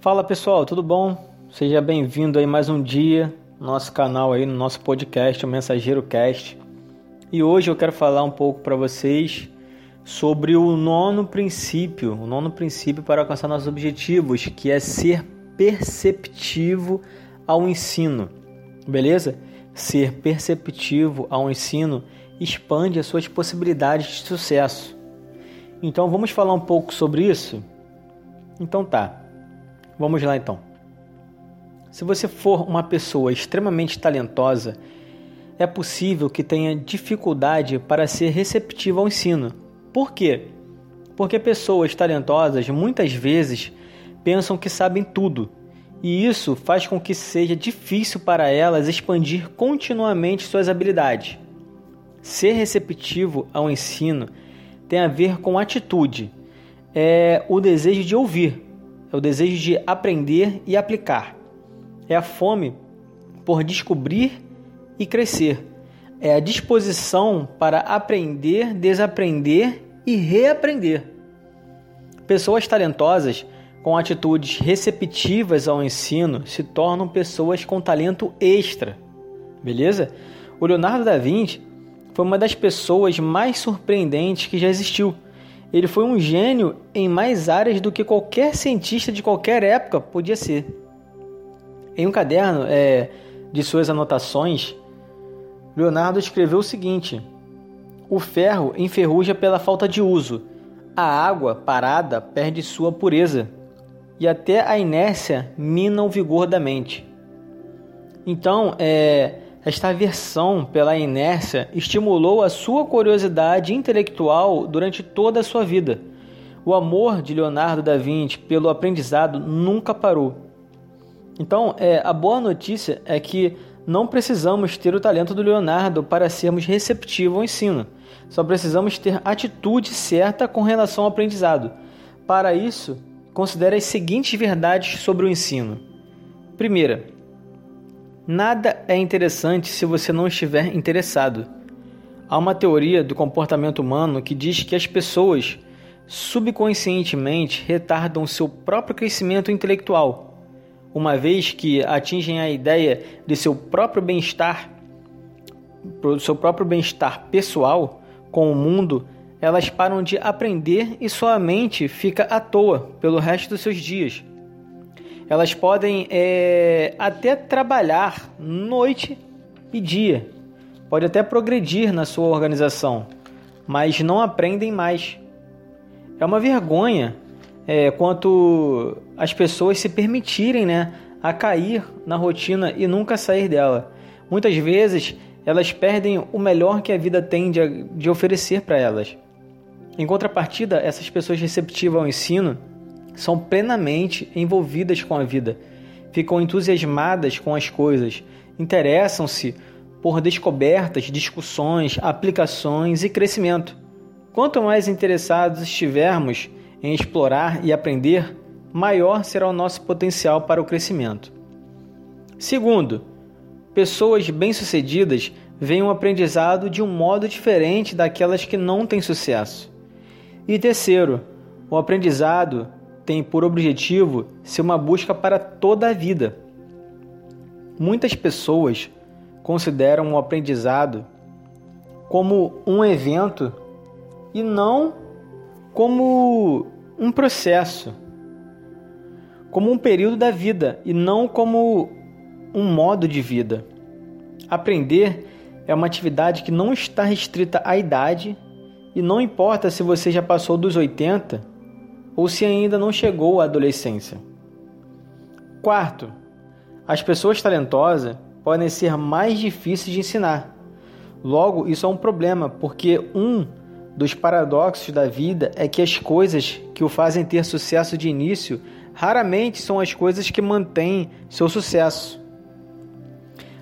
Fala pessoal, tudo bom? Seja bem-vindo aí mais um dia no nosso canal aí, no nosso podcast, o Mensageiro Cast. E hoje eu quero falar um pouco para vocês sobre o nono princípio, o nono princípio para alcançar nossos objetivos, que é ser perceptivo ao ensino. Beleza? Ser perceptivo ao ensino expande as suas possibilidades de sucesso. Então vamos falar um pouco sobre isso? Então tá. Vamos lá então. Se você for uma pessoa extremamente talentosa, é possível que tenha dificuldade para ser receptivo ao ensino. Por quê? Porque pessoas talentosas muitas vezes pensam que sabem tudo, e isso faz com que seja difícil para elas expandir continuamente suas habilidades. Ser receptivo ao ensino tem a ver com atitude, é o desejo de ouvir, é o desejo de aprender e aplicar. É a fome por descobrir e crescer. É a disposição para aprender, desaprender e reaprender. Pessoas talentosas com atitudes receptivas ao ensino se tornam pessoas com talento extra. Beleza? O Leonardo da Vinci foi uma das pessoas mais surpreendentes que já existiu ele foi um gênio em mais áreas do que qualquer cientista de qualquer época podia ser. Em um caderno é, de suas anotações, Leonardo escreveu o seguinte: O ferro enferruja pela falta de uso, a água parada perde sua pureza, e até a inércia mina o vigor da mente. Então, é, esta aversão pela inércia estimulou a sua curiosidade intelectual durante toda a sua vida. O amor de Leonardo da Vinci pelo aprendizado nunca parou. Então, é, a boa notícia é que não precisamos ter o talento do Leonardo para sermos receptivos ao ensino. Só precisamos ter atitude certa com relação ao aprendizado. Para isso, considere as seguintes verdades sobre o ensino. Primeira, Nada é interessante se você não estiver interessado. Há uma teoria do comportamento humano que diz que as pessoas subconscientemente retardam seu próprio crescimento intelectual, uma vez que atingem a ideia de seu próprio bem-estar, seu próprio bem-estar pessoal com o mundo, elas param de aprender e sua mente fica à toa pelo resto dos seus dias. Elas podem é, até trabalhar noite e dia, pode até progredir na sua organização, mas não aprendem mais. É uma vergonha é, quanto as pessoas se permitirem né, a cair na rotina e nunca sair dela. Muitas vezes elas perdem o melhor que a vida tem de, de oferecer para elas. Em contrapartida, essas pessoas receptivas ao ensino são plenamente envolvidas com a vida, ficam entusiasmadas com as coisas, interessam-se por descobertas, discussões, aplicações e crescimento. Quanto mais interessados estivermos em explorar e aprender, maior será o nosso potencial para o crescimento. Segundo, pessoas bem-sucedidas veem o aprendizado de um modo diferente daquelas que não têm sucesso. E terceiro, o aprendizado tem por objetivo ser uma busca para toda a vida. Muitas pessoas consideram o aprendizado como um evento e não como um processo, como um período da vida e não como um modo de vida. Aprender é uma atividade que não está restrita à idade e não importa se você já passou dos 80 ou se ainda não chegou à adolescência. Quarto, as pessoas talentosas podem ser mais difíceis de ensinar. Logo, isso é um problema, porque um dos paradoxos da vida é que as coisas que o fazem ter sucesso de início raramente são as coisas que mantêm seu sucesso.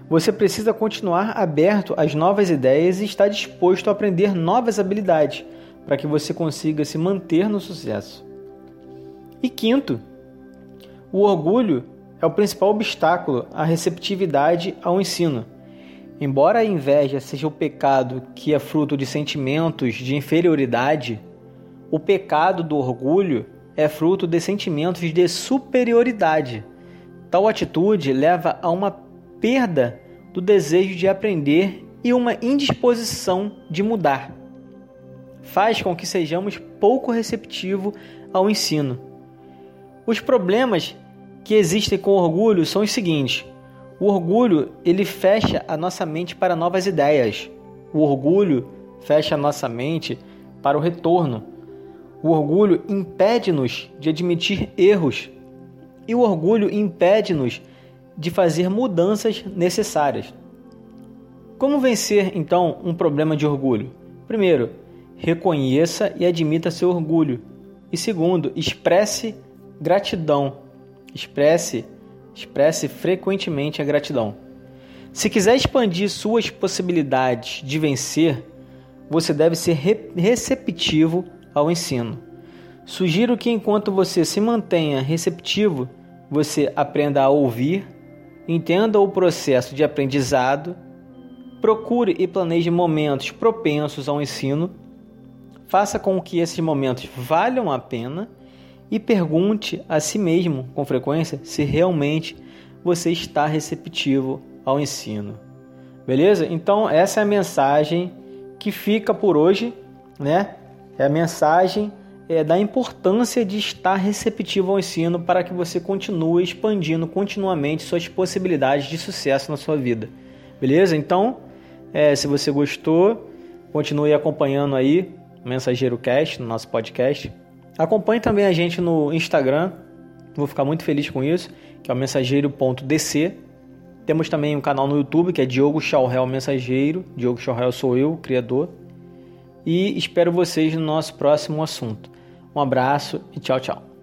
Você precisa continuar aberto às novas ideias e estar disposto a aprender novas habilidades para que você consiga se manter no sucesso. E quinto, o orgulho é o principal obstáculo à receptividade ao ensino. Embora a inveja seja o pecado que é fruto de sentimentos de inferioridade, o pecado do orgulho é fruto de sentimentos de superioridade. Tal atitude leva a uma perda do desejo de aprender e uma indisposição de mudar. Faz com que sejamos pouco receptivos ao ensino. Os problemas que existem com orgulho são os seguintes: o orgulho ele fecha a nossa mente para novas ideias. O orgulho fecha a nossa mente para o retorno. O orgulho impede-nos de admitir erros. E o orgulho impede-nos de fazer mudanças necessárias. Como vencer então um problema de orgulho? Primeiro, reconheça e admita seu orgulho. E segundo, expresse gratidão. Expresse, expresse frequentemente a gratidão. Se quiser expandir suas possibilidades de vencer, você deve ser receptivo ao ensino. Sugiro que enquanto você se mantenha receptivo, você aprenda a ouvir, entenda o processo de aprendizado, procure e planeje momentos propensos ao ensino, faça com que esses momentos valham a pena e pergunte a si mesmo com frequência se realmente você está receptivo ao ensino. Beleza? Então, essa é a mensagem que fica por hoje, né? É a mensagem é, da importância de estar receptivo ao ensino para que você continue expandindo continuamente suas possibilidades de sucesso na sua vida. Beleza? Então, é, se você gostou, continue acompanhando aí o Mensageiro Cast, no nosso podcast. Acompanhe também a gente no Instagram, vou ficar muito feliz com isso, que é o mensageiro.dc. Temos também um canal no YouTube, que é Diogo Chauhel Mensageiro. Diogo Chauhel sou eu, criador. E espero vocês no nosso próximo assunto. Um abraço e tchau, tchau.